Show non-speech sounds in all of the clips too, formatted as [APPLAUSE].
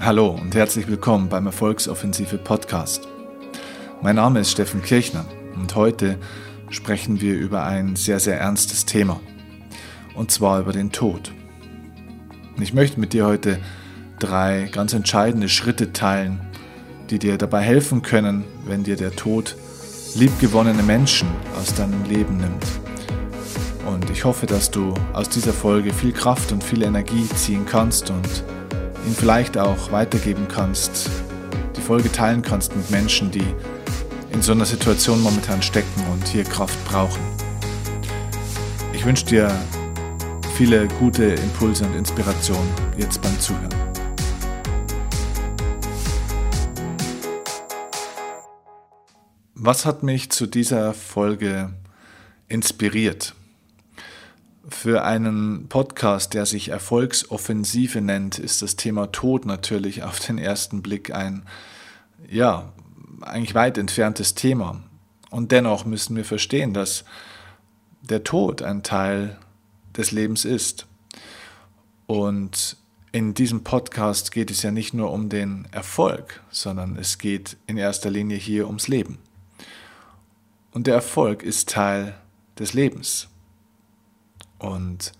Hallo und herzlich willkommen beim Erfolgsoffensive Podcast. Mein Name ist Steffen Kirchner und heute sprechen wir über ein sehr, sehr ernstes Thema. Und zwar über den Tod. Ich möchte mit dir heute drei ganz entscheidende Schritte teilen, die dir dabei helfen können, wenn dir der Tod liebgewonnene Menschen aus deinem Leben nimmt. Und ich hoffe, dass du aus dieser Folge viel Kraft und viel Energie ziehen kannst und ihn vielleicht auch weitergeben kannst, die Folge teilen kannst mit Menschen, die in so einer Situation momentan stecken und hier Kraft brauchen. Ich wünsche dir viele gute Impulse und Inspirationen jetzt beim Zuhören. Was hat mich zu dieser Folge inspiriert? Für einen Podcast, der sich Erfolgsoffensive nennt, ist das Thema Tod natürlich auf den ersten Blick ein, ja, eigentlich weit entferntes Thema. Und dennoch müssen wir verstehen, dass der Tod ein Teil des Lebens ist. Und in diesem Podcast geht es ja nicht nur um den Erfolg, sondern es geht in erster Linie hier ums Leben. Und der Erfolg ist Teil des Lebens. Und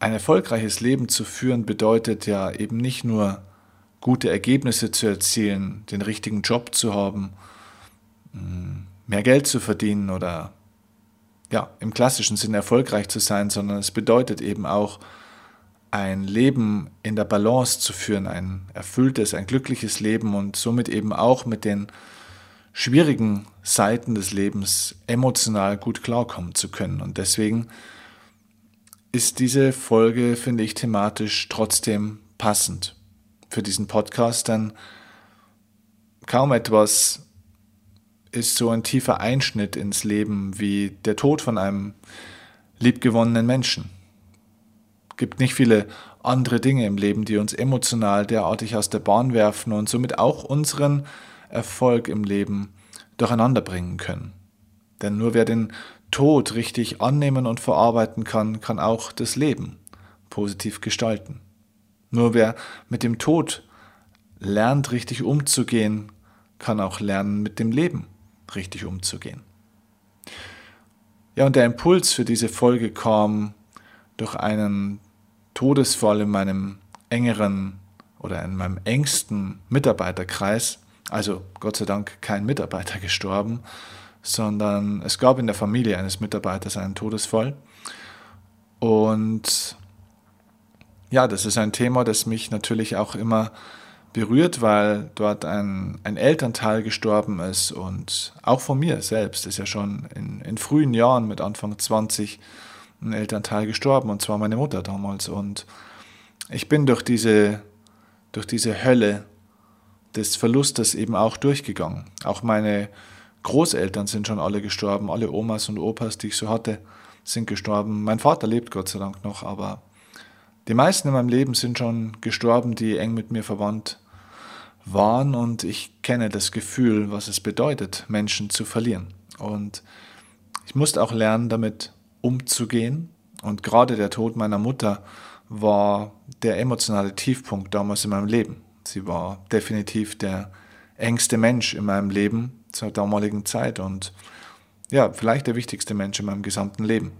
ein erfolgreiches Leben zu führen bedeutet ja eben nicht nur gute Ergebnisse zu erzielen, den richtigen Job zu haben, mm, mehr Geld zu verdienen oder ja, im klassischen Sinne erfolgreich zu sein, sondern es bedeutet eben auch ein Leben in der Balance zu führen, ein erfülltes, ein glückliches Leben und somit eben auch mit den schwierigen Seiten des Lebens emotional gut klarkommen zu können. Und deswegen ist diese Folge, finde ich, thematisch trotzdem passend für diesen Podcast, denn kaum etwas ist so ein tiefer Einschnitt ins Leben wie der Tod von einem liebgewonnenen Menschen. Es gibt nicht viele andere Dinge im Leben, die uns emotional derartig aus der Bahn werfen und somit auch unseren Erfolg im Leben durcheinander bringen können. Denn nur wer den Tod richtig annehmen und verarbeiten kann, kann auch das Leben positiv gestalten. Nur wer mit dem Tod lernt, richtig umzugehen, kann auch lernen, mit dem Leben richtig umzugehen. Ja, und der Impuls für diese Folge kam durch einen Todesfall in meinem engeren oder in meinem engsten Mitarbeiterkreis, also Gott sei Dank kein Mitarbeiter [LAUGHS] gestorben, sondern es gab in der Familie eines Mitarbeiters einen Todesfall. Und ja, das ist ein Thema, das mich natürlich auch immer berührt, weil dort ein, ein Elternteil gestorben ist und auch von mir selbst ist ja schon in, in frühen Jahren mit Anfang 20 ein Elternteil gestorben und zwar meine Mutter damals und ich bin durch diese, durch diese Hölle des Verlustes eben auch durchgegangen. Auch meine Großeltern sind schon alle gestorben, alle Omas und Opas, die ich so hatte, sind gestorben. Mein Vater lebt Gott sei Dank noch, aber die meisten in meinem Leben sind schon gestorben, die eng mit mir verwandt waren und ich kenne das Gefühl, was es bedeutet, Menschen zu verlieren. Und ich musste auch lernen, damit umzugehen. Und gerade der Tod meiner Mutter war der emotionale Tiefpunkt damals in meinem Leben. Sie war definitiv der engste Mensch in meinem Leben zur damaligen Zeit und ja, vielleicht der wichtigste Mensch in meinem gesamten Leben.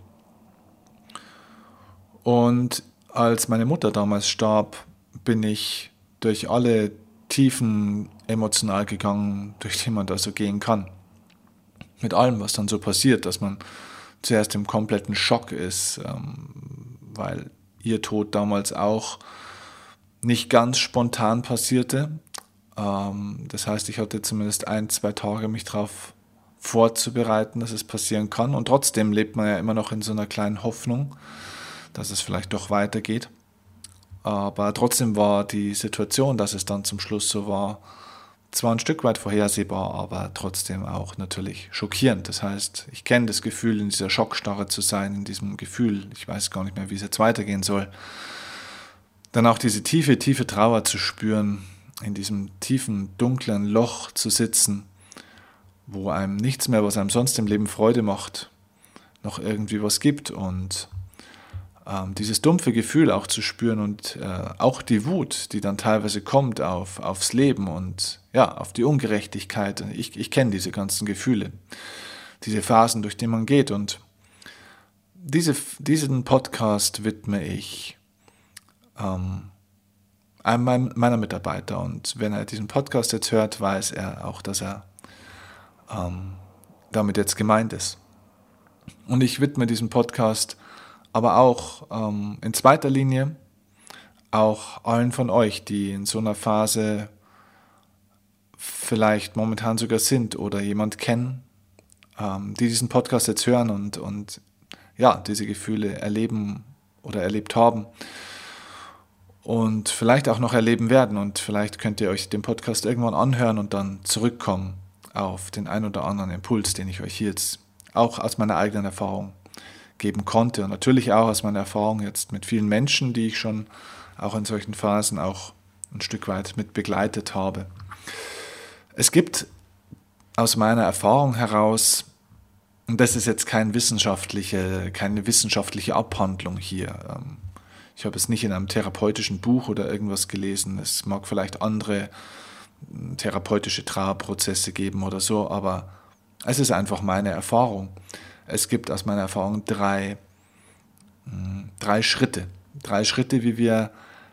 Und als meine Mutter damals starb, bin ich durch alle Tiefen emotional gegangen, durch die man da so gehen kann. Mit allem, was dann so passiert, dass man zuerst im kompletten Schock ist, ähm, weil ihr Tod damals auch nicht ganz spontan passierte. Ähm, das heißt, ich hatte zumindest ein, zwei Tage mich darauf vorzubereiten, dass es passieren kann. Und trotzdem lebt man ja immer noch in so einer kleinen Hoffnung, dass es vielleicht doch weitergeht. Aber trotzdem war die Situation, dass es dann zum Schluss so war, zwar ein Stück weit vorhersehbar, aber trotzdem auch natürlich schockierend. Das heißt, ich kenne das Gefühl, in dieser Schockstarre zu sein, in diesem Gefühl, ich weiß gar nicht mehr, wie es jetzt weitergehen soll dann auch diese tiefe, tiefe Trauer zu spüren, in diesem tiefen, dunklen Loch zu sitzen, wo einem nichts mehr, was einem sonst im Leben Freude macht, noch irgendwie was gibt und ähm, dieses dumpfe Gefühl auch zu spüren und äh, auch die Wut, die dann teilweise kommt auf, aufs Leben und ja, auf die Ungerechtigkeit. Ich, ich kenne diese ganzen Gefühle, diese Phasen, durch die man geht. Und diese, diesen Podcast widme ich ähm, einem meiner Mitarbeiter. Und wenn er diesen Podcast jetzt hört, weiß er auch, dass er ähm, damit jetzt gemeint ist. Und ich widme diesen Podcast aber auch ähm, in zweiter Linie auch allen von euch, die in so einer Phase vielleicht momentan sogar sind oder jemand kennen, ähm, die diesen Podcast jetzt hören und, und ja, diese Gefühle erleben oder erlebt haben und vielleicht auch noch erleben werden. Und vielleicht könnt ihr euch den Podcast irgendwann anhören und dann zurückkommen auf den ein oder anderen Impuls, den ich euch jetzt auch aus meiner eigenen Erfahrung geben konnte. Und natürlich auch aus meiner Erfahrung jetzt mit vielen Menschen, die ich schon auch in solchen Phasen auch ein Stück weit mit begleitet habe. Es gibt aus meiner Erfahrung heraus, und das ist jetzt kein wissenschaftliche, keine wissenschaftliche Abhandlung hier. Ich habe es nicht in einem therapeutischen Buch oder irgendwas gelesen. Es mag vielleicht andere hm, therapeutische Trauerprozesse geben oder so, aber es ist einfach meine Erfahrung. Es gibt aus meiner Erfahrung drei, hm, drei Schritte. Drei Schritte, wie wir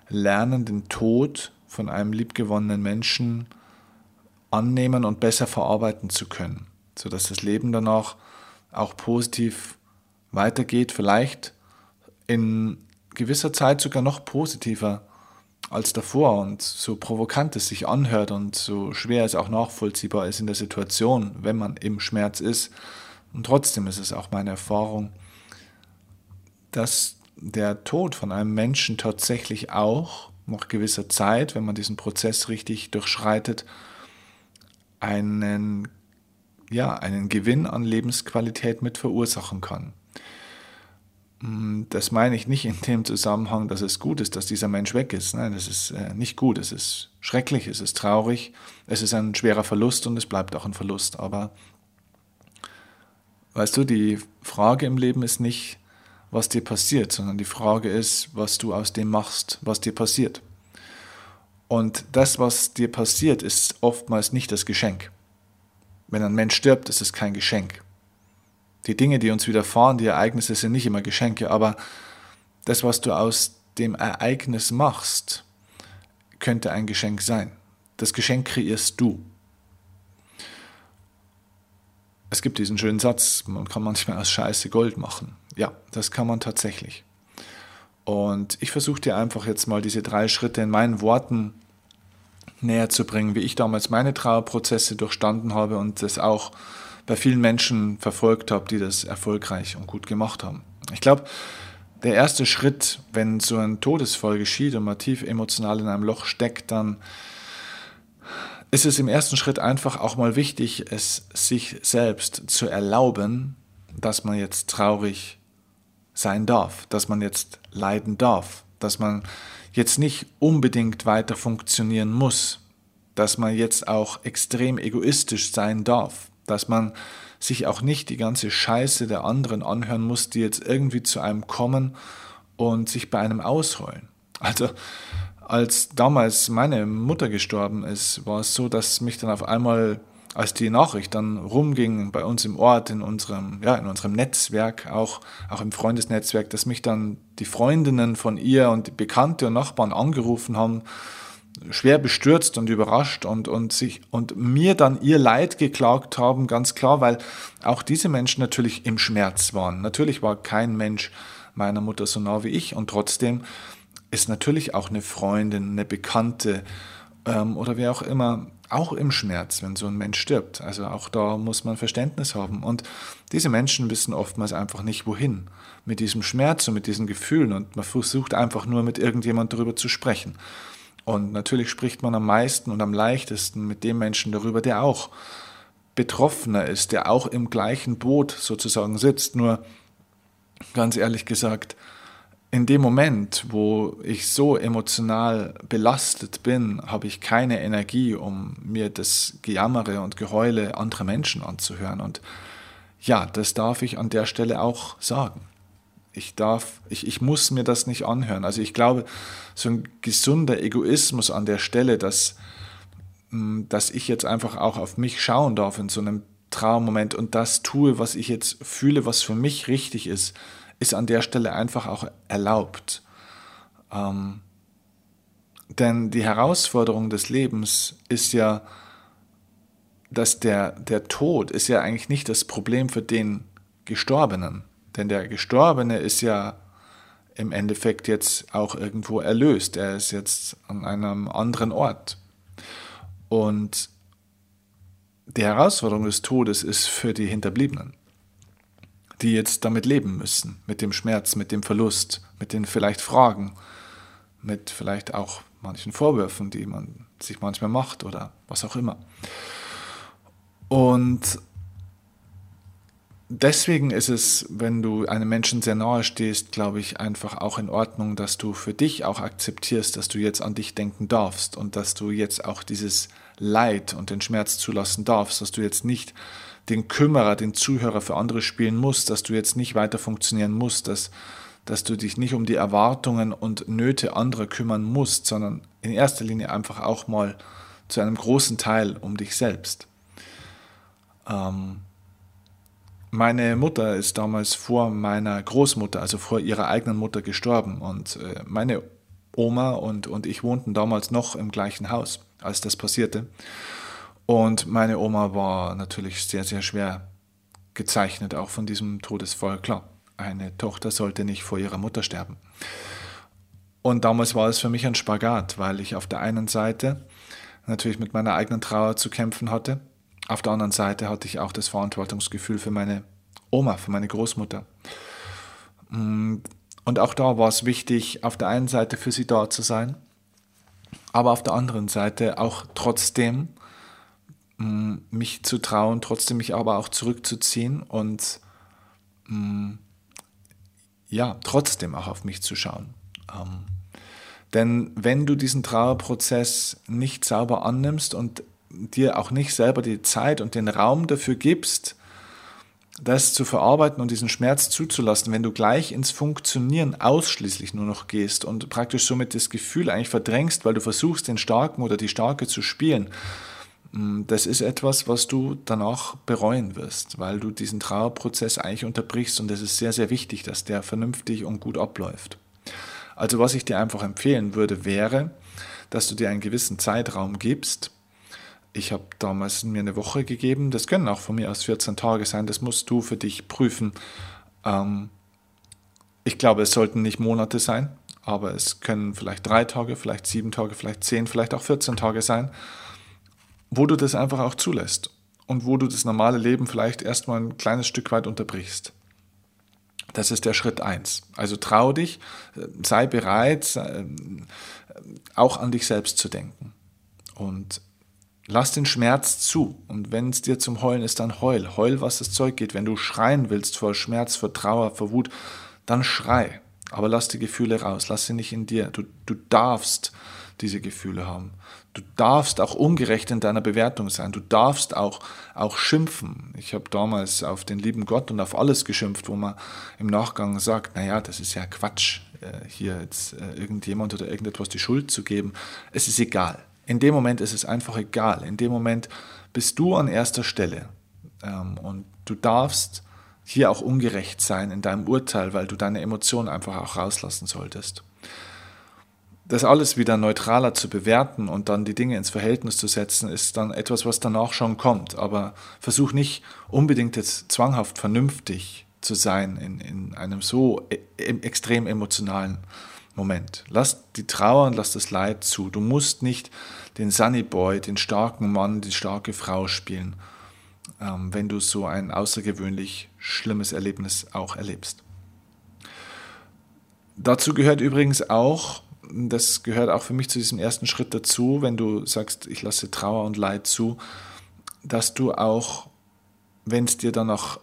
lernen, den Tod von einem liebgewonnenen Menschen annehmen und besser verarbeiten zu können, sodass das Leben danach auch positiv weitergeht, vielleicht in gewisser Zeit sogar noch positiver als davor und so provokant es sich anhört und so schwer es auch nachvollziehbar ist in der Situation, wenn man im Schmerz ist. Und trotzdem ist es auch meine Erfahrung, dass der Tod von einem Menschen tatsächlich auch nach gewisser Zeit, wenn man diesen Prozess richtig durchschreitet, einen, ja, einen Gewinn an Lebensqualität mit verursachen kann. Mm, das meine ich nicht in dem Zusammenhang, dass es gut ist, dass dieser Mensch weg ist. Nein, das ist äh, nicht gut. Es ist schrecklich, es ist traurig, es ist ein schwerer Verlust und es bleibt auch ein Verlust. Aber weißt du, die Frage im Leben ist nicht, was dir passiert, sondern die Frage ist, was du aus dem machst, was dir passiert. Und das, was dir passiert, ist oftmals nicht das Geschenk. Wenn ein Mensch stirbt, ist es kein Geschenk. Die Dinge, die uns widerfahren, die Ereignisse sind nicht immer Geschenke, aber das, was du aus dem Ereignis machst, könnte ein Geschenk sein. Das Geschenk kreierst du. Es gibt diesen schönen Satz, man kann manchmal aus Scheiße Gold machen. Ja, das kann man tatsächlich. Und ich versuche dir einfach jetzt mal diese drei Schritte in meinen Worten näher zu bringen, wie ich damals meine Trauerprozesse durchstanden habe und das auch bei vielen Menschen verfolgt habe, die das erfolgreich und gut gemacht haben. Ich glaube, der erste Schritt, wenn so ein Todesfall geschieht und man tief emotional in einem Loch steckt, dann ist es im ersten Schritt einfach auch mal wichtig, es sich selbst zu erlauben, dass man jetzt traurig sein darf, dass man jetzt leiden darf, dass man jetzt nicht unbedingt weiter funktionieren muss, dass man jetzt auch extrem egoistisch sein darf, dass man sich auch nicht die ganze Scheiße der anderen anhören muss, die jetzt irgendwie zu einem kommen und sich bei einem ausheulen. Also als damals meine Mutter gestorben ist, war es so, dass mich dann auf einmal, als die Nachricht dann rumging bei uns im Ort, in unserem, ja, in unserem Netzwerk, auch, auch im Freundesnetzwerk, dass mich dann die Freundinnen von ihr und die Bekannte und Nachbarn angerufen haben schwer bestürzt und überrascht und, und, sich, und mir dann ihr Leid geklagt haben, ganz klar, weil auch diese Menschen natürlich im Schmerz waren. Natürlich war kein Mensch meiner Mutter so nah wie ich und trotzdem ist natürlich auch eine Freundin, eine Bekannte ähm, oder wie auch immer auch im Schmerz, wenn so ein Mensch stirbt. Also auch da muss man Verständnis haben. Und diese Menschen wissen oftmals einfach nicht, wohin mit diesem Schmerz und mit diesen Gefühlen. Und man versucht einfach nur mit irgendjemand darüber zu sprechen. Und natürlich spricht man am meisten und am leichtesten mit dem Menschen darüber, der auch betroffener ist, der auch im gleichen Boot sozusagen sitzt. Nur ganz ehrlich gesagt, in dem Moment, wo ich so emotional belastet bin, habe ich keine Energie, um mir das Gejammere und Geheule anderer Menschen anzuhören. Und ja, das darf ich an der Stelle auch sagen. Ich darf, ich, ich muss mir das nicht anhören. Also ich glaube, so ein gesunder Egoismus an der Stelle, dass, hm, dass ich jetzt einfach auch auf mich schauen darf in so einem Trauermoment und das tue, was ich jetzt fühle, was für mich richtig ist, ist an der Stelle einfach auch erlaubt. Ähm, denn die Herausforderung des Lebens ist ja, dass der, der Tod ist ja eigentlich nicht das Problem für den Gestorbenen. Denn der Gestorbene ist ja im Endeffekt jetzt auch irgendwo erlöst. Er ist jetzt an einem anderen Ort. Und die Herausforderung des Todes ist für die Hinterbliebenen, die jetzt damit leben müssen, mit dem Schmerz, mit dem Verlust, mit den vielleicht Fragen, mit vielleicht auch manchen Vorwürfen, die man sich manchmal macht oder was auch immer. Und deswegen ist es, wenn du einem Menschen sehr nahe stehst, glaube ich, einfach auch in Ordnung, dass du für dich auch akzeptierst, dass du jetzt an dich denken darfst und dass du jetzt auch dieses Leid und den Schmerz zulassen darfst, dass du jetzt nicht den Kümmerer, den Zuhörer für andere spielen musst, dass du jetzt nicht weiter funktionieren musst, dass, dass du dich nicht um die Erwartungen und Nöte anderer kümmern musst, sondern in erster Linie einfach auch mal zu einem großen Teil um dich selbst. Ähm, meine Mutter ist damals vor meiner Großmutter, also vor ihrer eigenen Mutter gestorben und äh, meine Oma und, und ich wohnten damals noch im gleichen Haus, als das passierte. Und meine Oma war natürlich sehr, sehr schwer gezeichnet, auch von diesem Todesfall. Klar, eine Tochter sollte nicht vor ihrer Mutter sterben. Und damals war es für mich ein Spagat, weil ich auf der einen Seite natürlich mit meiner eigenen Trauer zu kämpfen hatte auf der anderen Seite hatte ich auch das Verantwortungsgefühl für meine Oma, für meine Großmutter. Mm, und auch da war es wichtig, auf der einen Seite für sie da zu sein, aber auf der anderen Seite auch trotzdem mm, mich zu trauen, trotzdem mich aber auch zurückzuziehen und mm, ja, trotzdem auch auf mich zu schauen. Ähm, denn wenn du diesen Trauerprozess nicht sauber annimmst und dir auch nicht selber die Zeit und den Raum dafür gibst, das zu verarbeiten und diesen Schmerz zuzulassen, wenn du gleich ins Funktionieren ausschließlich nur noch gehst und praktisch somit das Gefühl eigentlich verdrängst, weil du versuchst, den Starken oder die Starke zu spielen, mm, das ist etwas, was du danach bereuen wirst, weil du diesen Trauerprozess eigentlich unterbrichst und es ist sehr, sehr wichtig, dass der vernünftig und gut abläuft. Also was ich dir einfach empfehlen würde, wäre, dass du dir einen gewissen Zeitraum gibst, ich habe damals mir eine Woche gegeben. Das können auch von mir aus 14 Tage sein. Das musst du für dich prüfen. Ähm, ich glaube, es sollten nicht Monate sein, aber es können vielleicht drei Tage, vielleicht sieben Tage, vielleicht zehn, vielleicht auch 14 Tage sein, wo du das einfach auch zulässt und wo du das normale Leben vielleicht erstmal ein kleines Stück weit unterbrichst. Das ist der Schritt eins. Also trau dich, sei bereit, sei, auch an dich selbst zu denken. Und Lass den Schmerz zu. Und wenn es dir zum Heulen ist, dann heul. Heul, was das Zeug geht. Wenn du schreien willst vor Schmerz, vor Trauer, vor Wut, dann schrei. Aber lass die Gefühle raus. Lass sie nicht in dir. Du, du darfst diese Gefühle haben. Du darfst auch ungerecht in deiner Bewertung sein. Du darfst auch, auch schimpfen. Ich habe damals auf den lieben Gott und auf alles geschimpft, wo man im Nachgang sagt, naja, das ist ja Quatsch, äh, hier jetzt äh, irgendjemand oder irgendetwas die Schuld zu geben. Es ist egal. In dem Moment ist es einfach egal. In dem Moment bist du an erster Stelle. Ähm, und du darfst hier auch ungerecht sein in deinem Urteil, weil du deine Emotionen einfach auch rauslassen solltest. Das alles wieder neutraler zu bewerten und dann die Dinge ins Verhältnis zu setzen, ist dann etwas, was danach schon kommt. Aber versuch nicht unbedingt jetzt zwanghaft vernünftig zu sein in, in einem so e extrem emotionalen Moment. Lass die Trauer und lass das Leid zu. Du musst nicht den Sunny Boy, den starken Mann, die starke Frau spielen, ähm, wenn du so ein außergewöhnlich schlimmes Erlebnis auch erlebst. Dazu gehört übrigens auch, das gehört auch für mich zu diesem ersten Schritt dazu, wenn du sagst, ich lasse Trauer und Leid zu, dass du auch, wenn es dir danach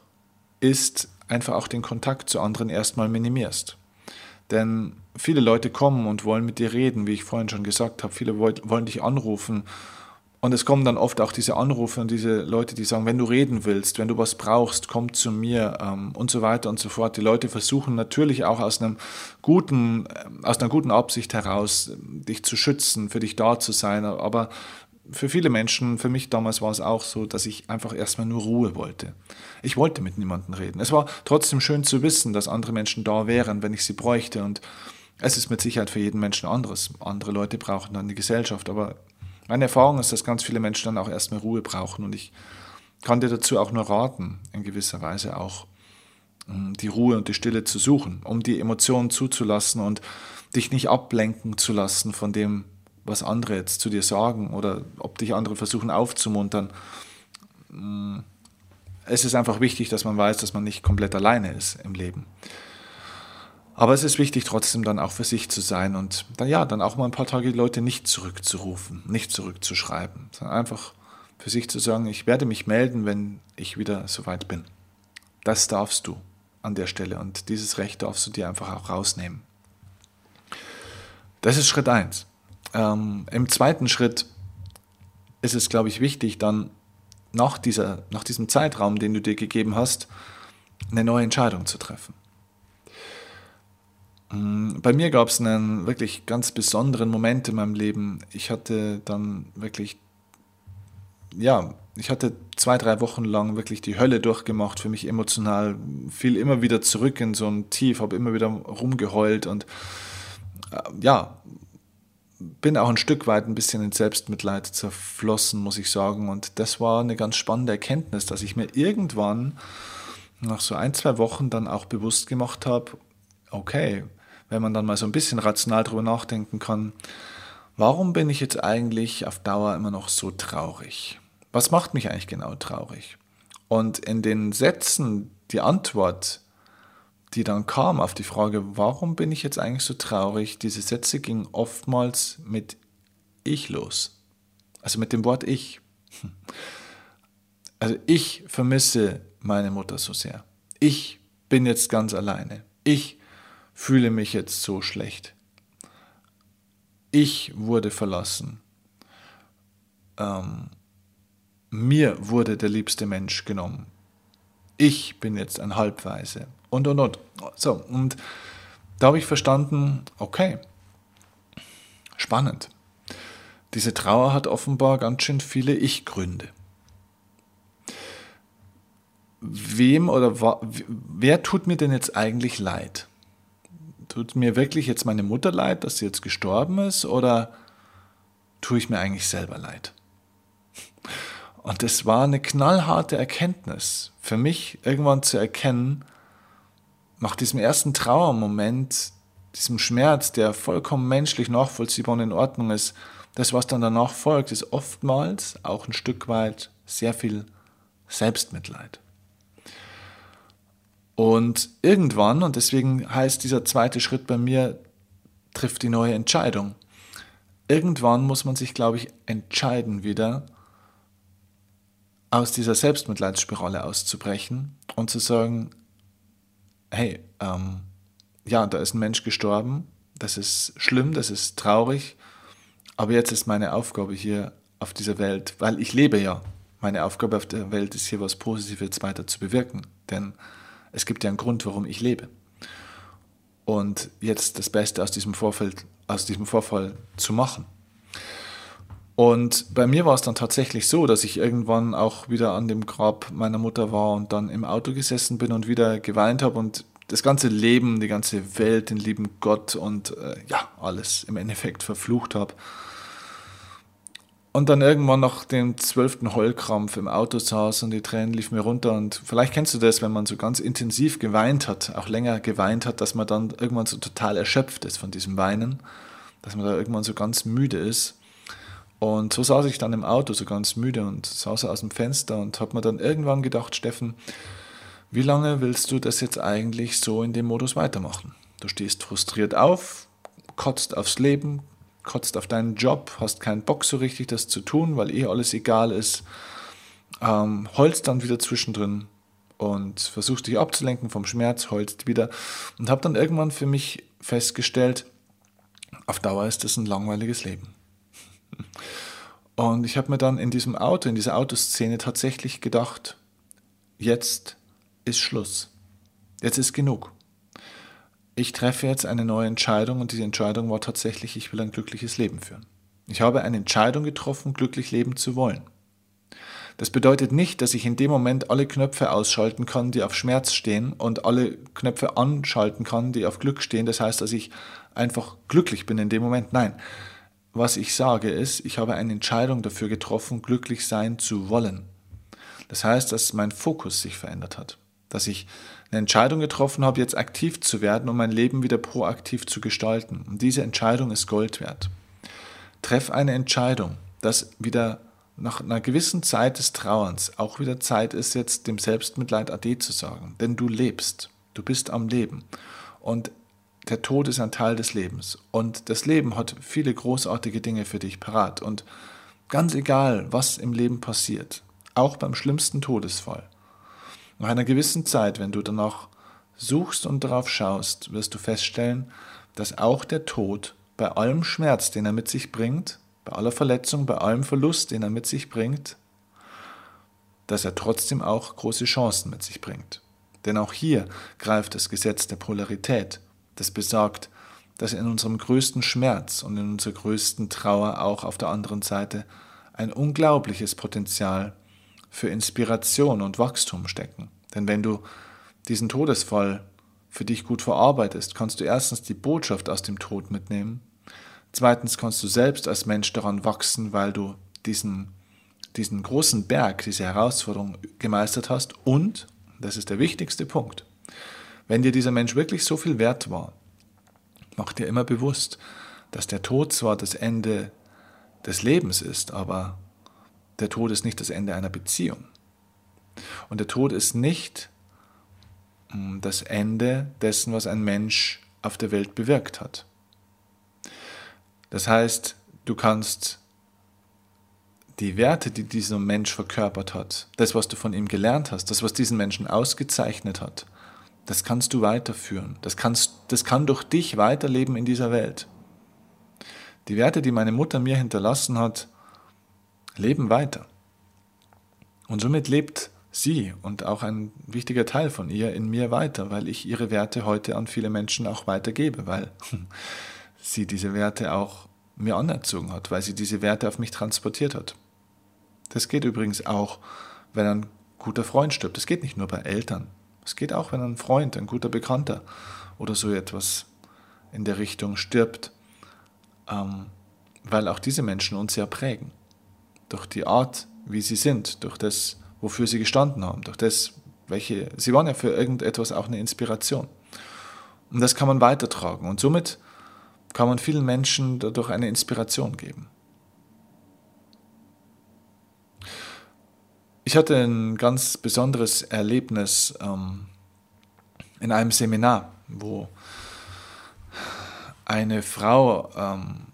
ist, einfach auch den Kontakt zu anderen erstmal minimierst. Denn viele Leute kommen und wollen mit dir reden, wie ich vorhin schon gesagt habe. Viele wollen dich anrufen Und es kommen dann oft auch diese Anrufe und diese Leute, die sagen, wenn du reden willst, wenn du was brauchst, komm zu mir ähm, und so weiter und so fort. Die Leute versuchen natürlich auch aus einem guten, äh, aus einer guten Absicht heraus, dich zu schützen, für dich da zu sein. Aber für viele Menschen, für mich damals war es auch so, dass ich einfach erstmal nur Ruhe wollte. Ich wollte mit niemandem reden. Es war trotzdem schön zu wissen, dass andere Menschen da wären, wenn ich sie bräuchte. Und es ist mit Sicherheit für jeden Menschen anderes. Andere Leute brauchen dann die Gesellschaft, aber meine Erfahrung ist, dass ganz viele Menschen dann auch erstmal Ruhe brauchen und ich kann dir dazu auch nur raten, in gewisser Weise auch ähm, die Ruhe und die Stille zu suchen, um die Emotionen zuzulassen und dich nicht ablenken zu lassen von dem, was andere jetzt zu dir sagen oder ob dich andere versuchen aufzumuntern. Mm, es ist einfach wichtig, dass man weiß, dass man nicht komplett alleine ist im Leben. Aber es ist wichtig, trotzdem dann auch für sich zu sein und dann ja, dann auch mal ein paar Tage die Leute nicht zurückzurufen, nicht zurückzuschreiben, sondern einfach für sich zu sagen, ich werde mich melden, wenn ich wieder soweit bin. Das darfst du an der Stelle und dieses Recht darfst du dir einfach auch rausnehmen. Das ist Schritt eins. Ähm, Im zweiten Schritt ist es, glaube ich, wichtig, dann nach, dieser, nach diesem Zeitraum, den du dir gegeben hast, eine neue Entscheidung zu treffen. Mm, bei mir gab es einen wirklich ganz besonderen Moment in meinem Leben. Ich hatte dann wirklich, ja, ich hatte zwei, drei Wochen lang wirklich die Hölle durchgemacht für mich emotional, fiel immer wieder zurück in so ein Tief, habe immer wieder rumgeheult und äh, ja, bin auch ein Stück weit ein bisschen in Selbstmitleid zerflossen, muss ich sagen. Und das war eine ganz spannende Erkenntnis, dass ich mir irgendwann nach so ein, zwei Wochen dann auch bewusst gemacht habe, okay, wenn man dann mal so ein bisschen rational drüber nachdenken kann, warum bin ich jetzt eigentlich auf Dauer immer noch so traurig? Was macht mich eigentlich genau traurig? Und in den Sätzen die Antwort, die dann kam auf die Frage, warum bin ich jetzt eigentlich so traurig, diese Sätze gingen oftmals mit ich los. Also mit dem Wort ich. Also ich vermisse meine Mutter so sehr. Ich bin jetzt ganz alleine. Ich fühle mich jetzt so schlecht. Ich wurde verlassen. Ähm, mir wurde der liebste Mensch genommen. Ich bin jetzt ein Halbweise. Und, und, und. So, und da habe ich verstanden, okay, spannend. Diese Trauer hat offenbar ganz schön viele Ich-Gründe. Wem oder wer tut mir denn jetzt eigentlich leid? Tut mir wirklich jetzt meine Mutter leid, dass sie jetzt gestorben ist, oder tue ich mir eigentlich selber leid? Und es war eine knallharte Erkenntnis für mich, irgendwann zu erkennen, nach diesem ersten Trauermoment, diesem Schmerz, der vollkommen menschlich nachvollziehbar und in Ordnung ist, das, was dann danach folgt, ist oftmals auch ein Stück weit sehr viel Selbstmitleid. Und irgendwann, und deswegen heißt dieser zweite Schritt bei mir, trifft die neue Entscheidung. Irgendwann muss man sich, glaube ich, entscheiden wieder, aus dieser Selbstmitleidsspirale auszubrechen und zu sagen, hey, ähm, ja, da ist ein Mensch gestorben, das ist schlimm, das ist traurig, aber jetzt ist meine Aufgabe hier auf dieser Welt, weil ich lebe ja, meine Aufgabe auf der Welt ist hier was Positives weiter zu bewirken, denn es gibt ja einen Grund, warum ich lebe. Und jetzt das Beste aus diesem, Vorfeld, aus diesem Vorfall zu machen. Und bei mir war es dann tatsächlich so, dass ich irgendwann auch wieder an dem Grab meiner Mutter war und dann im Auto gesessen bin und wieder geweint habe und das ganze Leben, die ganze Welt, den lieben Gott und äh, ja, alles im Endeffekt verflucht habe. Und dann irgendwann nach dem zwölften Heulkrampf im Auto saß und die Tränen liefen mir runter. Und vielleicht kennst du das, wenn man so ganz intensiv geweint hat, auch länger geweint hat, dass man dann irgendwann so total erschöpft ist von diesem Weinen, dass man da irgendwann so ganz müde ist. Und so saß ich dann im Auto, so ganz müde und saß aus dem Fenster und habe mir dann irgendwann gedacht, Steffen, wie lange willst du das jetzt eigentlich so in dem Modus weitermachen? Du stehst frustriert auf, kotzt aufs Leben, kotzt auf deinen Job, hast keinen Bock so richtig, das zu tun, weil eh alles egal ist, ähm, heulst dann wieder zwischendrin und versuchst dich abzulenken vom Schmerz, heulst wieder und habe dann irgendwann für mich festgestellt, auf Dauer ist das ein langweiliges Leben. Und ich habe mir dann in diesem Auto, in dieser Autoszene tatsächlich gedacht, jetzt ist Schluss. Jetzt ist genug. Ich treffe jetzt eine neue Entscheidung und diese Entscheidung war tatsächlich, ich will ein glückliches Leben führen. Ich habe eine Entscheidung getroffen, glücklich leben zu wollen. Das bedeutet nicht, dass ich in dem Moment alle Knöpfe ausschalten kann, die auf Schmerz stehen und alle Knöpfe anschalten kann, die auf Glück stehen. Das heißt, dass ich einfach glücklich bin in dem Moment. Nein, was ich sage ist, ich habe eine Entscheidung dafür getroffen, glücklich sein zu wollen. Das heißt, dass mein Fokus sich verändert hat, dass ich eine Entscheidung getroffen habe, jetzt aktiv zu werden, um mein Leben wieder proaktiv zu gestalten. Und diese Entscheidung ist Gold wert. Treff eine Entscheidung, dass wieder nach einer gewissen Zeit des Trauerns auch wieder Zeit ist, jetzt dem Selbstmitleid Ade zu sagen. Denn du lebst, du bist am Leben. Und der Tod ist ein Teil des Lebens. Und das Leben hat viele großartige Dinge für dich parat. Und ganz egal, was im Leben passiert, auch beim schlimmsten Todesfall, nach einer gewissen Zeit, wenn du danach suchst und darauf schaust, wirst du feststellen, dass auch der Tod bei allem Schmerz, den er mit sich bringt, bei aller Verletzung, bei allem Verlust, den er mit sich bringt, dass er trotzdem auch große Chancen mit sich bringt. Denn auch hier greift das Gesetz der Polarität, das besagt, dass in unserem größten Schmerz und in unserer größten Trauer auch auf der anderen Seite ein unglaubliches Potenzial für Inspiration und Wachstum stecken. Denn wenn du diesen Todesfall für dich gut verarbeitest, kannst du erstens die Botschaft aus dem Tod mitnehmen Zweitens kannst du selbst als Mensch daran wachsen, weil du diesen, diesen großen Berg, diese Herausforderung gemeistert hast. Und, das ist der wichtigste Punkt, wenn dir dieser Mensch wirklich so viel wert war, mach dir immer bewusst, dass der Tod zwar das Ende des Lebens ist, aber der Tod ist nicht das Ende einer Beziehung. Und der Tod ist nicht hm, das Ende dessen, was ein Mensch auf der Welt bewirkt hat. Das heißt, du kannst die Werte, die dieser Mensch verkörpert hat, das, was du von ihm gelernt hast, das, was diesen Menschen ausgezeichnet hat, das kannst du weiterführen. Das, kannst, das kann durch dich weiterleben in dieser Welt. Die Werte, die meine Mutter mir hinterlassen hat, leben weiter. Und somit lebt sie und auch ein wichtiger Teil von ihr in mir weiter, weil ich ihre Werte heute an viele Menschen auch weitergebe, weil [LAUGHS] sie diese Werte auch mir anerzogen hat, weil sie diese Werte auf mich transportiert hat. Das geht übrigens auch, wenn ein guter Freund stirbt. Das geht nicht nur bei Eltern. Es geht auch, wenn ein Freund, ein guter Bekannter oder so etwas in der Richtung stirbt, ähm, weil auch diese Menschen uns ja prägen. Durch die Art, wie sie sind, durch das, wofür sie gestanden haben, durch das, welche, sie waren ja für irgendetwas auch eine Inspiration. Und das kann man weitertragen. Und somit kann man vielen Menschen dadurch eine Inspiration geben. Ich hatte ein ganz besonderes Erlebnis ähm, in einem Seminar, wo eine Frau ähm,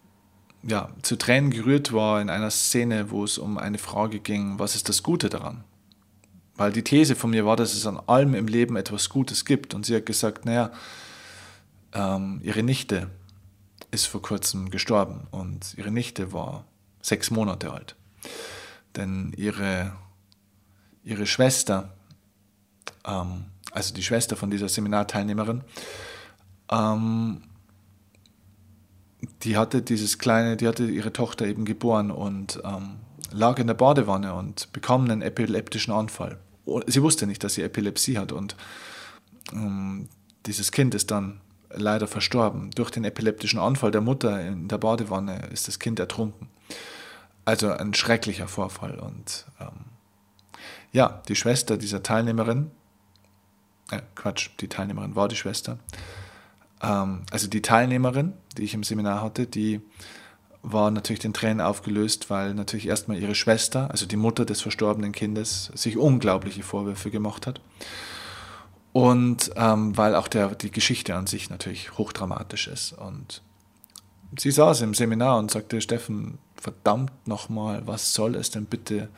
ja, zu Tränen gerührt war in einer Szene, wo es um eine Frage ging, was ist das Gute daran? Weil die These von mir war, dass es an allem im Leben etwas Gutes gibt. Und sie hat gesagt, naja, ähm, ihre Nichte ist vor kurzem gestorben und ihre Nichte war sechs Monate alt. Denn ihre, ihre Schwester, ähm, also die Schwester von dieser Seminarteilnehmerin, ähm, die hatte dieses kleine, die hatte ihre Tochter eben geboren und ähm, lag in der Badewanne und bekam einen epileptischen Anfall. Sie wusste nicht, dass sie Epilepsie hat und ähm, dieses Kind ist dann leider verstorben. Durch den epileptischen Anfall der Mutter in der Badewanne ist das Kind ertrunken. Also ein schrecklicher Vorfall. Und ähm, ja, die Schwester dieser Teilnehmerin, äh, Quatsch, die Teilnehmerin war die Schwester. Ähm, also die Teilnehmerin, die ich im Seminar hatte, die war natürlich den Tränen aufgelöst, weil natürlich erstmal ihre Schwester, also die Mutter des verstorbenen Kindes, sich unglaubliche Vorwürfe gemacht hat. Und ähm, weil auch der, die Geschichte an sich natürlich hochdramatisch ist. Und sie saß im Seminar und sagte, Steffen, verdammt nochmal, was soll es denn bitte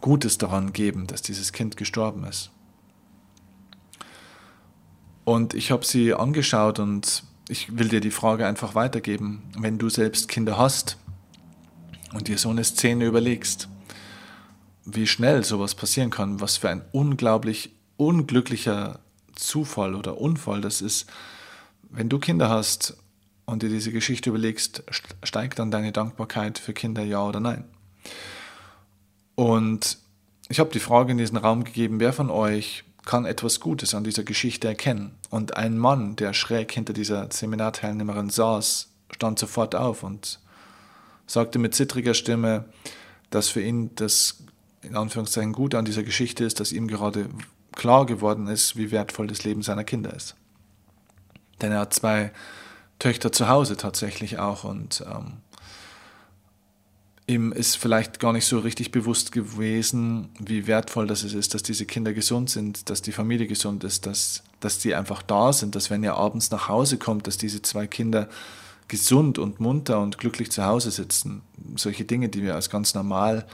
Gutes daran geben, dass dieses Kind gestorben ist? Und ich habe sie angeschaut und ich will dir die Frage einfach weitergeben, wenn du selbst Kinder hast und dir so eine Szene überlegst, wie schnell sowas passieren kann, was für ein unglaublich unglücklicher Zufall oder Unfall das ist, wenn du Kinder hast und dir diese Geschichte überlegst, steigt dann deine Dankbarkeit für Kinder, ja oder nein? Und ich habe die Frage in diesen Raum gegeben, wer von euch kann etwas Gutes an dieser Geschichte erkennen? Und ein Mann, der schräg hinter dieser Seminarteilnehmerin saß, stand sofort auf und sagte mit zittriger Stimme, dass für ihn das in Anführungszeichen Gute an dieser Geschichte ist, dass ihm gerade klar geworden ist, wie wertvoll das Leben seiner Kinder ist. Denn er hat zwei Töchter zu Hause tatsächlich auch und ähm, ihm ist vielleicht gar nicht so richtig bewusst gewesen, wie wertvoll das ist, dass diese Kinder gesund sind, dass die Familie gesund ist, dass, dass die einfach da sind, dass wenn er abends nach Hause kommt, dass diese zwei Kinder gesund und munter und glücklich zu Hause sitzen. Solche Dinge, die wir als ganz normal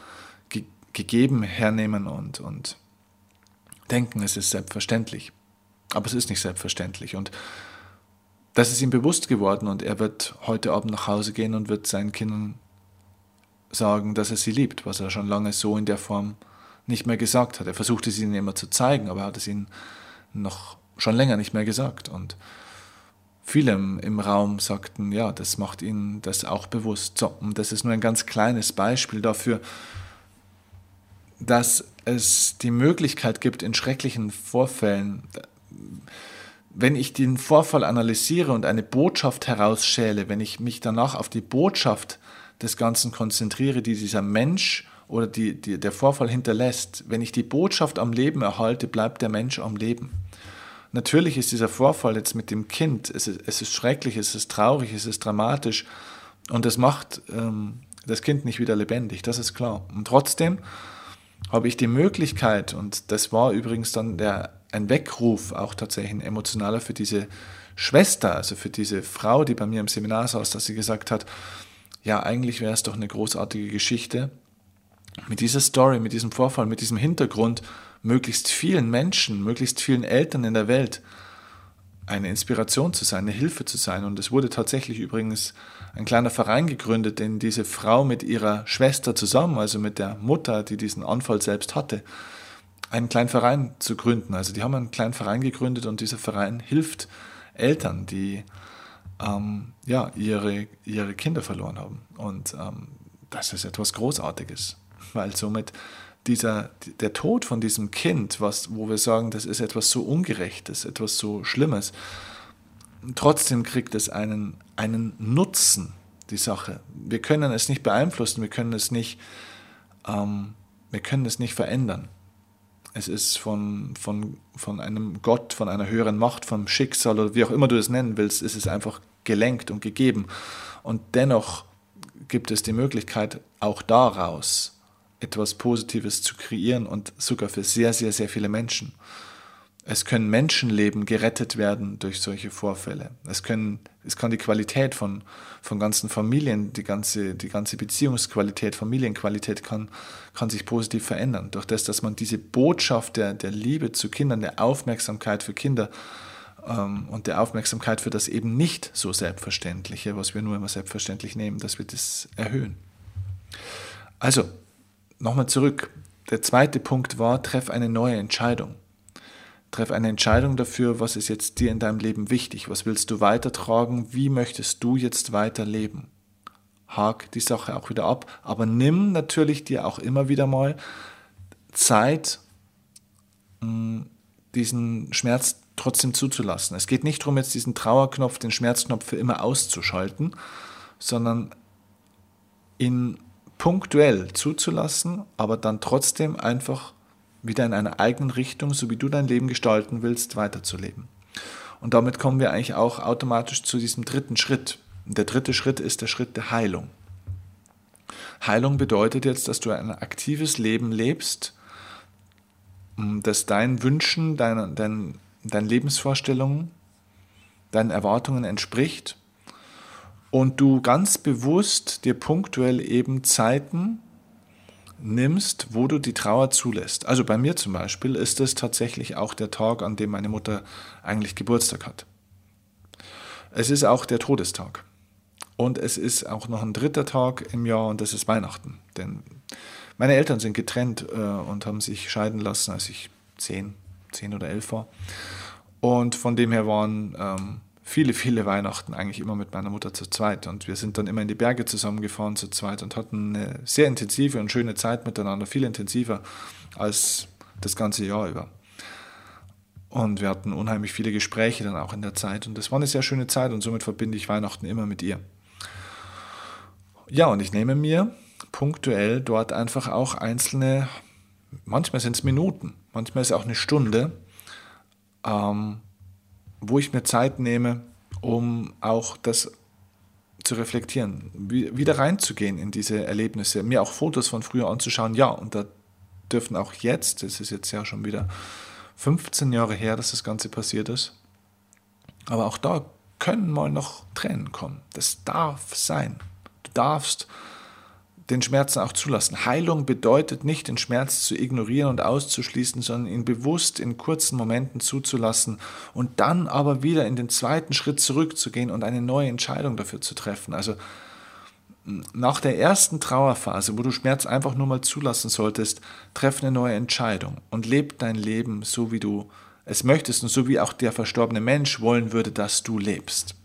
ge gegeben hernehmen und, und denken, es ist selbstverständlich. Aber es ist nicht selbstverständlich. Und das ist ihm bewusst geworden und er wird heute Abend nach Hause gehen und wird seinen Kindern sagen, dass er sie liebt, was er schon lange so in der Form nicht mehr gesagt hat. Er versuchte es ihnen immer zu zeigen, aber er hat es ihnen noch schon länger nicht mehr gesagt. Und viele im, Raum sagten, ja, das macht ihnen das auch bewusst. So, und das ist nur ein ganz kleines Beispiel dafür, dass es die Möglichkeit gibt, in schrecklichen Vorfällen, wenn ich den Vorfall analysiere und eine Botschaft herausschäle, wenn ich mich danach auf die Botschaft des Ganzen konzentriere, die dieser Mensch oder die, die, der Vorfall hinterlässt, wenn ich die Botschaft am Leben erhalte, bleibt der Mensch am Leben. Natürlich ist dieser Vorfall jetzt mit dem Kind, es ist, es ist schrecklich, es ist traurig, es ist dramatisch und es macht ähm, das Kind nicht wieder lebendig, das ist klar. Und trotzdem habe ich die Möglichkeit, und das war übrigens dann der, ein Weckruf, auch tatsächlich ein emotionaler für diese Schwester, also für diese Frau, die bei mir im Seminar saß, dass sie gesagt hat, ja, eigentlich wäre es doch eine großartige Geschichte, mit dieser Story, mit diesem Vorfall, mit diesem Hintergrund möglichst vielen Menschen, möglichst vielen Eltern in der Welt eine Inspiration zu sein, eine Hilfe zu sein. Und es wurde tatsächlich übrigens ein kleiner Verein gegründet, den diese Frau mit ihrer Schwester zusammen, also mit der Mutter, die diesen Anfall selbst hatte, einen kleinen Verein zu gründen. Also die haben einen kleinen Verein gegründet und dieser Verein hilft Eltern, die ähm, ja, ihre, ihre Kinder verloren haben. Und ähm, das ist etwas Großartiges, weil somit dieser, der Tod von diesem Kind, was, wo wir sagen, das ist etwas so Ungerechtes, etwas so Schlimmes, trotzdem kriegt es einen, einen Nutzen, die Sache. Wir können es nicht beeinflussen, wir können es nicht, ähm, wir können es nicht verändern. Es ist von, von, von einem Gott, von einer höheren Macht, vom Schicksal oder wie auch immer du es nennen willst, ist es einfach gelenkt und gegeben. Und dennoch gibt es die Möglichkeit, auch daraus etwas Positives zu kreieren und sogar für sehr, sehr, sehr viele Menschen. Es können Menschenleben gerettet werden durch solche Vorfälle. Es, können, es kann die Qualität von, von ganzen Familien, die ganze, die ganze Beziehungsqualität, Familienqualität kann, kann sich positiv verändern. Durch das, dass man diese Botschaft der, der Liebe zu Kindern, der Aufmerksamkeit für Kinder ähm, und der Aufmerksamkeit für das eben nicht so Selbstverständliche, was wir nur immer selbstverständlich nehmen, dass wir das erhöhen. Also, nochmal zurück. Der zweite Punkt war, treff eine neue Entscheidung. Treff eine Entscheidung dafür, was ist jetzt dir in deinem Leben wichtig, was willst du weitertragen, wie möchtest du jetzt weiterleben. Hak die Sache auch wieder ab, aber nimm natürlich dir auch immer wieder mal Zeit, mm, diesen Schmerz trotzdem zuzulassen. Es geht nicht darum, jetzt diesen Trauerknopf, den Schmerzknopf für immer auszuschalten, sondern ihn punktuell zuzulassen, aber dann trotzdem einfach wieder in einer eigenen Richtung, so wie du dein Leben gestalten willst, weiterzuleben. Und damit kommen wir eigentlich auch automatisch zu diesem dritten Schritt. Und der dritte Schritt ist der Schritt der Heilung. Heilung bedeutet jetzt, dass du ein aktives Leben lebst, das deinen Wünschen, deinen, deinen, deinen Lebensvorstellungen, deinen Erwartungen entspricht und du ganz bewusst dir punktuell eben Zeiten nimmst, wo du die Trauer zulässt. Also bei mir zum Beispiel ist es tatsächlich auch der Tag, an dem meine Mutter eigentlich Geburtstag hat. Es ist auch der Todestag. Und es ist auch noch ein dritter Tag im Jahr und das ist Weihnachten. Denn meine Eltern sind getrennt äh, und haben sich scheiden lassen, als ich zehn, zehn oder elf war. Und von dem her waren ähm, viele, viele Weihnachten eigentlich immer mit meiner Mutter zu zweit. Und wir sind dann immer in die Berge zusammengefahren zu zweit und hatten eine sehr intensive und schöne Zeit miteinander, viel intensiver als das ganze Jahr über. Und wir hatten unheimlich viele Gespräche dann auch in der Zeit. Und das war eine sehr schöne Zeit und somit verbinde ich Weihnachten immer mit ihr. Ja, und ich nehme mir punktuell dort einfach auch einzelne, manchmal sind es Minuten, manchmal ist es auch eine Stunde, ähm, wo ich mir Zeit nehme, um auch das zu reflektieren, wieder reinzugehen in diese Erlebnisse, mir auch Fotos von früher anzuschauen. Ja, und da dürfen auch jetzt, das ist jetzt ja schon wieder 15 Jahre her, dass das Ganze passiert ist, aber auch da können mal noch Tränen kommen. Das darf sein. Du darfst den Schmerzen auch zulassen. Heilung bedeutet nicht, den Schmerz zu ignorieren und auszuschließen, sondern ihn bewusst in kurzen Momenten zuzulassen und dann aber wieder in den zweiten Schritt zurückzugehen und eine neue Entscheidung dafür zu treffen. Also nach der ersten Trauerphase, wo du Schmerz einfach nur mal zulassen solltest, treff eine neue Entscheidung und leb dein Leben so, wie du es möchtest und so wie auch der verstorbene Mensch wollen würde, dass du lebst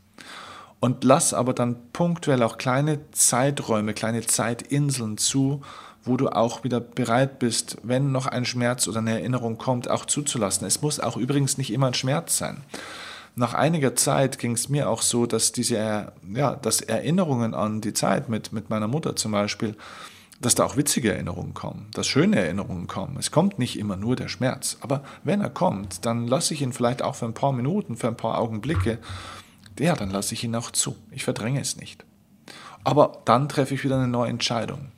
und lass aber dann punktuell auch kleine Zeiträume, kleine Zeitinseln zu, wo du auch wieder bereit bist, wenn noch ein Schmerz oder eine Erinnerung kommt, auch zuzulassen. Es muss auch übrigens nicht immer ein Schmerz sein. Nach einiger Zeit ging es mir auch so, dass diese, ja, dass Erinnerungen an die Zeit mit, mit meiner Mutter zum Beispiel, dass da auch witzige Erinnerungen kommen, dass schöne Erinnerungen kommen. Es kommt nicht immer nur der Schmerz, aber wenn er kommt, dann lasse ich ihn vielleicht auch für ein paar Minuten, für ein paar Augenblicke ja, dann lasse ich ihn auch zu. Ich verdränge es nicht. Aber dann treffe ich wieder eine neue Entscheidung.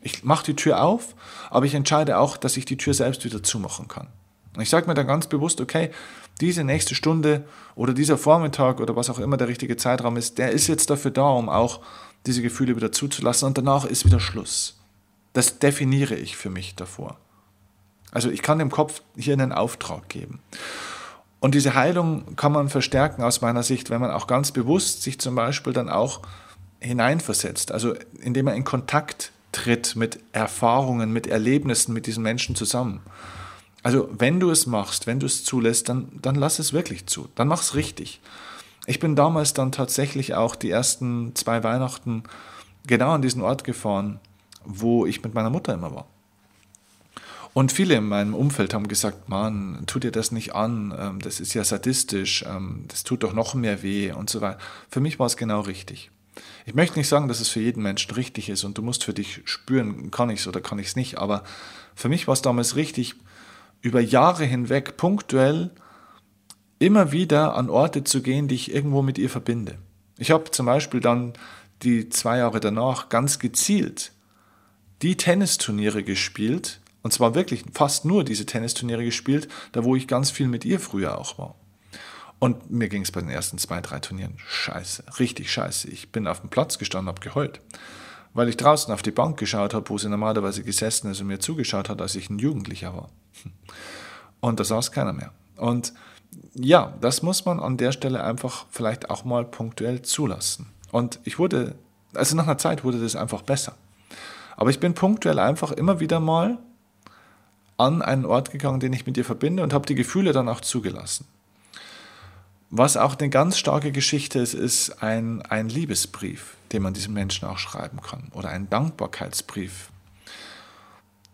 Ich mache die Tür auf, aber ich entscheide auch, dass ich die Tür selbst wieder zumachen kann. Und ich sage mir dann ganz bewusst, okay, diese nächste Stunde oder dieser Vormittag oder was auch immer der richtige Zeitraum ist, der ist jetzt dafür da, um auch diese Gefühle wieder zuzulassen und danach ist wieder Schluss. Das definiere ich für mich davor. Also ich kann dem Kopf hier einen Auftrag geben. Und diese Heilung kann man verstärken aus meiner Sicht, wenn man auch ganz bewusst sich zum Beispiel dann auch hineinversetzt, also indem man in Kontakt tritt mit Erfahrungen, mit Erlebnissen mit diesen Menschen zusammen. Also wenn du es machst, wenn du es zulässt, dann, dann lass es wirklich zu, dann mach es richtig. Ich bin damals dann tatsächlich auch die ersten zwei Weihnachten genau an diesen Ort gefahren, wo ich mit meiner Mutter immer war. Und viele in meinem Umfeld haben gesagt, Mann, tu dir das nicht an, ähm, das ist ja sadistisch, ähm, das tut doch noch mehr weh und so weiter. Für mich war es genau richtig. Ich möchte nicht sagen, dass es für jeden Menschen richtig ist und du musst für dich spüren, kann ich es oder kann ich es nicht, aber für mich war es damals richtig, über Jahre hinweg punktuell immer wieder an Orte zu gehen, die ich irgendwo mit ihr verbinde. Ich habe zum Beispiel dann die zwei Jahre danach ganz gezielt die Tennisturniere gespielt, und zwar wirklich fast nur diese Tennisturniere gespielt, da wo ich ganz viel mit ihr früher auch war. Und mir ging es bei den ersten zwei, drei Turnieren scheiße, richtig scheiße. Ich bin auf dem Platz gestanden, habe geheult, weil ich draußen auf die Bank geschaut habe, wo sie normalerweise gesessen ist und mir zugeschaut hat, als ich ein Jugendlicher war. Und da saß keiner mehr. Und ja, das muss man an der Stelle einfach vielleicht auch mal punktuell zulassen. Und ich wurde, also nach einer Zeit wurde das einfach besser. Aber ich bin punktuell einfach immer wieder mal an einen Ort gegangen, den ich mit ihr verbinde und habe die Gefühle dann auch zugelassen. Was auch eine ganz starke Geschichte ist, ist ein, ein Liebesbrief, den man diesem Menschen auch schreiben kann oder ein Dankbarkeitsbrief.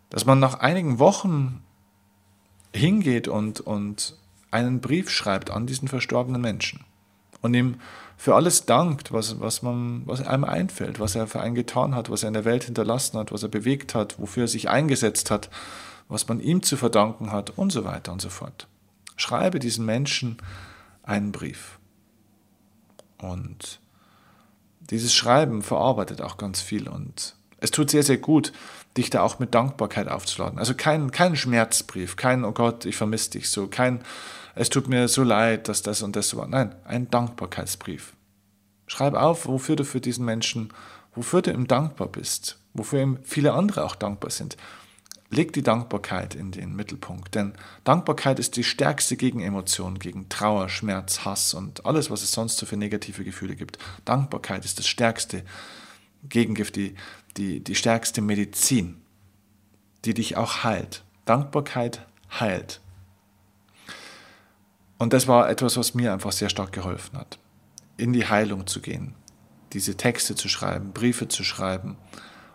Dass man nach einigen Wochen hingeht und, und einen Brief schreibt an diesen verstorbenen Menschen und ihm für alles dankt, was, was, man, was einem einfällt, was er für einen getan hat, was er in der Welt hinterlassen hat, was er bewegt hat, wofür er sich eingesetzt hat, was man ihm zu verdanken hat und so weiter und so fort. Schreibe diesen Menschen einen Brief. Und dieses Schreiben verarbeitet auch ganz viel und es tut sehr, sehr gut, dich da auch mit Dankbarkeit aufzuladen. Also kein, kein Schmerzbrief, kein, oh Gott, ich vermisse dich so, kein, es tut mir so leid, dass das und das so war. Nein, ein Dankbarkeitsbrief. Schreib auf, wofür du für diesen Menschen, wofür du ihm dankbar bist, wofür ihm viele andere auch dankbar sind Leg die Dankbarkeit in den Mittelpunkt, denn Dankbarkeit ist die stärkste Gegenemotion gegen Trauer, Schmerz, Hass und alles, was es sonst so für negative Gefühle gibt. Dankbarkeit ist das stärkste Gegengift, die, die, die stärkste Medizin, die dich auch heilt. Dankbarkeit heilt. Und das war etwas, was mir einfach sehr stark geholfen hat, in die Heilung zu gehen, diese Texte zu schreiben, Briefe zu schreiben,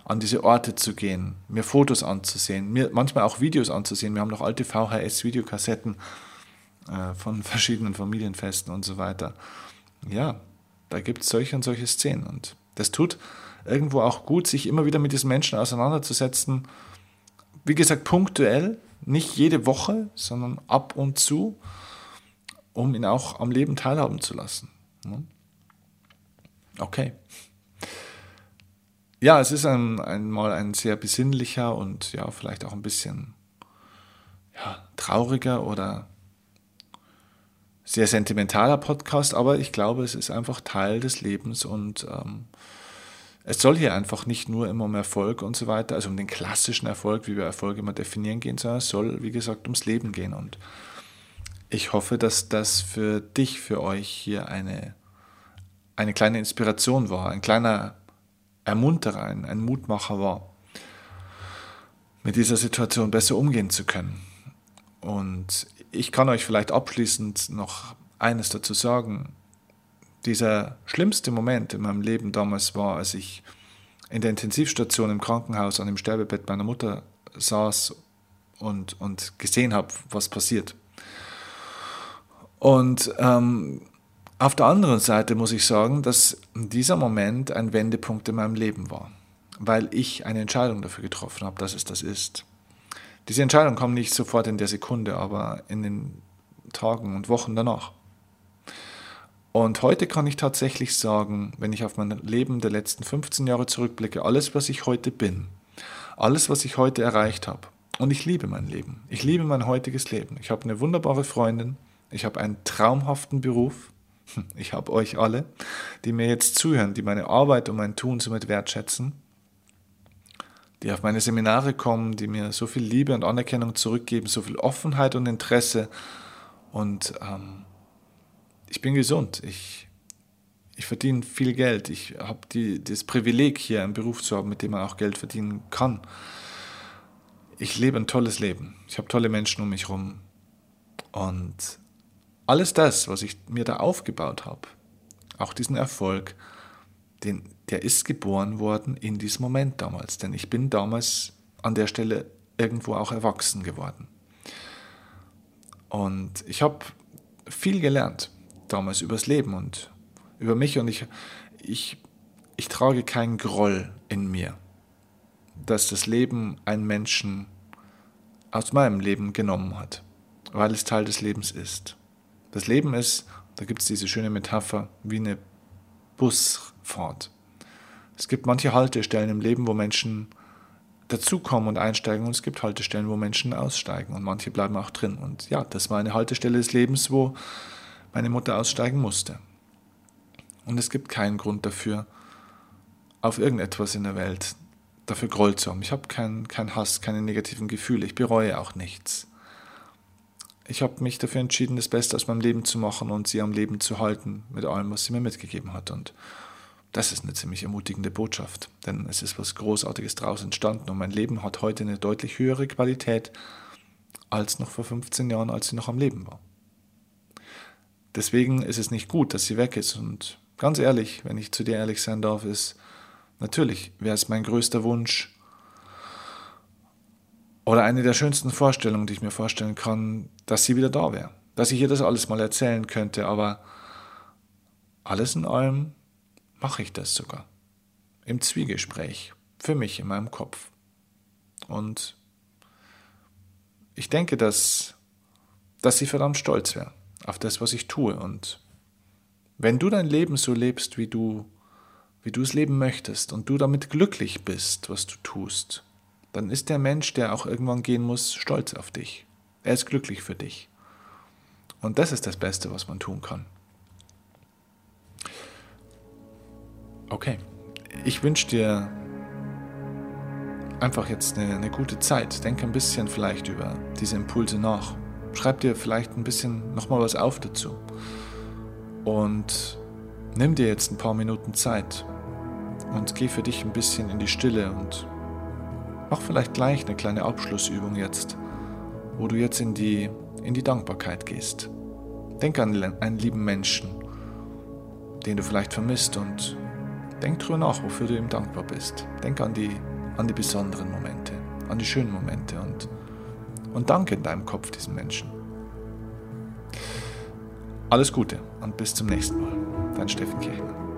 an diese Orte zu gehen, mir Fotos anzusehen, mir manchmal auch Videos anzusehen. Wir haben noch alte VHS-Videokassetten äh, von [LAUGHS] verschiedenen Familienfesten und so weiter. Ja, da gibt es solche und solche Szenen. Und das tut irgendwo auch gut, sich immer wieder mit diesen Menschen auseinanderzusetzen. Wie gesagt, punktuell, nicht jede Woche, sondern ab und zu, um ihn auch am Leben teilhaben zu lassen. Okay ja, es ist ein, einmal ein sehr besinnlicher und ja, vielleicht auch ein bisschen ja, trauriger oder sehr sentimentaler Podcast, aber ich glaube, es ist einfach Teil des Lebens und ähm, es soll hier einfach nicht nur immer um Erfolg und so weiter, also um den klassischen Erfolg, wie wir Erfolg immer definieren gehen, sondern es soll, wie gesagt, ums Leben gehen. Und ich hoffe, dass das für dich, für euch hier eine, eine kleine Inspiration war, ein kleiner Ermunterer, ein, ein Mutmacher war, mit dieser Situation besser umgehen zu können. Und ich kann euch vielleicht abschließend noch eines dazu sagen. Dieser schlimmste Moment in meinem Leben damals war, als ich in der Intensivstation im Krankenhaus an dem Sterbebett meiner Mutter saß und, und gesehen habe, was passiert. Und ähm, auf der anderen Seite muss ich sagen, dass dieser Moment ein Wendepunkt in meinem Leben war, weil ich eine Entscheidung dafür getroffen habe, dass es das ist. Diese Entscheidung kam nicht sofort in der Sekunde, aber in den Tagen und Wochen danach. Und heute kann ich tatsächlich sagen, wenn ich auf mein Leben der letzten 15 Jahre zurückblicke, alles, was ich heute bin, alles, was ich heute erreicht habe, und ich liebe mein Leben. Ich liebe mein heutiges Leben. Ich habe eine wunderbare Freundin, ich habe einen traumhaften Beruf, ich habe euch alle, die mir jetzt zuhören, die meine Arbeit und mein Tun somit wertschätzen, die auf meine Seminare kommen, die mir so viel Liebe und Anerkennung zurückgeben, so viel Offenheit und Interesse. Und ähm, ich bin gesund. Ich, ich verdiene viel Geld. Ich habe das Privileg, hier einen Beruf zu haben, mit dem man auch Geld verdienen kann. Ich lebe ein tolles Leben. Ich habe tolle Menschen um mich herum. Und alles das, was ich mir da aufgebaut habe, auch diesen Erfolg, den, der ist geboren worden in diesem Moment damals. Denn ich bin damals an der Stelle irgendwo auch erwachsen geworden. Und ich habe viel gelernt damals übers Leben und über mich und ich, ich, ich trage keinen Groll in mir, dass das Leben einen Menschen aus meinem Leben genommen hat, weil es Teil des Lebens ist. Das Leben ist, da gibt es diese schöne Metapher, wie eine Busfahrt. Es gibt manche Haltestellen im Leben, wo Menschen dazukommen und einsteigen und es gibt Haltestellen, wo Menschen aussteigen und manche bleiben auch drin. Und ja, das war eine Haltestelle des Lebens, wo meine Mutter aussteigen musste. Und es gibt keinen Grund dafür, auf irgendetwas in der Welt dafür Groll zu haben. Ich habe keinen kein Hass, keine negativen Gefühle, ich bereue auch nichts ich habe mich dafür entschieden, das Beste aus meinem Leben zu machen und sie am Leben zu halten mit allem, was sie mir mitgegeben hat. Und das ist eine ziemlich ermutigende Botschaft, denn es ist was Großartiges daraus entstanden und mein Leben hat heute eine deutlich höhere Qualität als noch vor 15 Jahren, als sie noch am Leben war. Deswegen ist es nicht gut, dass sie weg ist und ganz ehrlich, wenn ich zu dir ehrlich sein darf, ist natürlich wäre es mein größter Wunsch, oder eine der schönsten Vorstellungen, die ich mir vorstellen kann, dass sie wieder da wäre. Dass ich ihr das alles mal erzählen könnte, aber alles in allem mache ich das sogar. Im Zwiegespräch. Für mich in meinem Kopf. Und ich denke, dass, dass sie verdammt stolz wäre auf das, was ich tue. Und wenn du dein Leben so lebst, wie du, wie du es leben möchtest und du damit glücklich bist, was du tust, dann ist der Mensch, der auch irgendwann gehen muss, stolz auf dich. Er ist glücklich für dich. Und das ist das Beste, was man tun kann. Okay, ich wünsche dir einfach jetzt eine, eine gute Zeit. Denk ein bisschen vielleicht über diese Impulse nach. Schreib dir vielleicht ein bisschen nochmal was auf dazu. Und nimm dir jetzt ein paar Minuten Zeit und geh für dich ein bisschen in die Stille und mach vielleicht gleich eine kleine Abschlussübung jetzt, wo du jetzt in die, in die Dankbarkeit gehst. Denk an einen lieben Menschen, den du vielleicht vermisst und denk drüber nach, wofür du ihm dankbar bist. Denk an die, an die besonderen Momente, an die schönen Momente und, und danke in deinem Kopf diesen Menschen. Alles Gute und bis zum nächsten Mal. Dein Steffen Kirchner.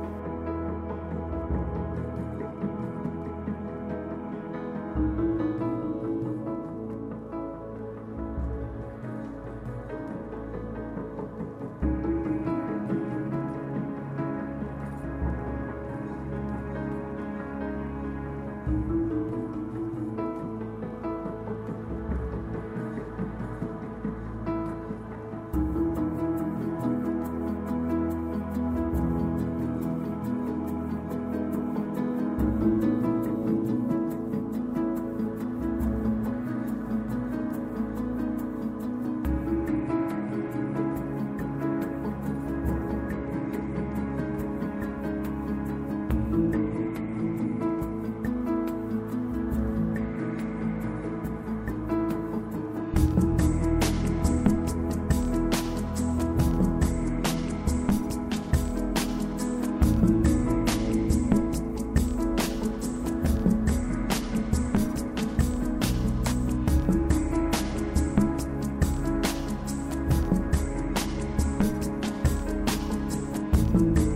Bye.